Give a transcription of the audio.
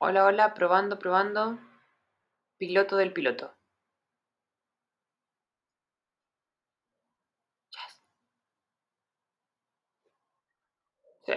Hola, hola, probando, probando. Piloto del piloto. Sí.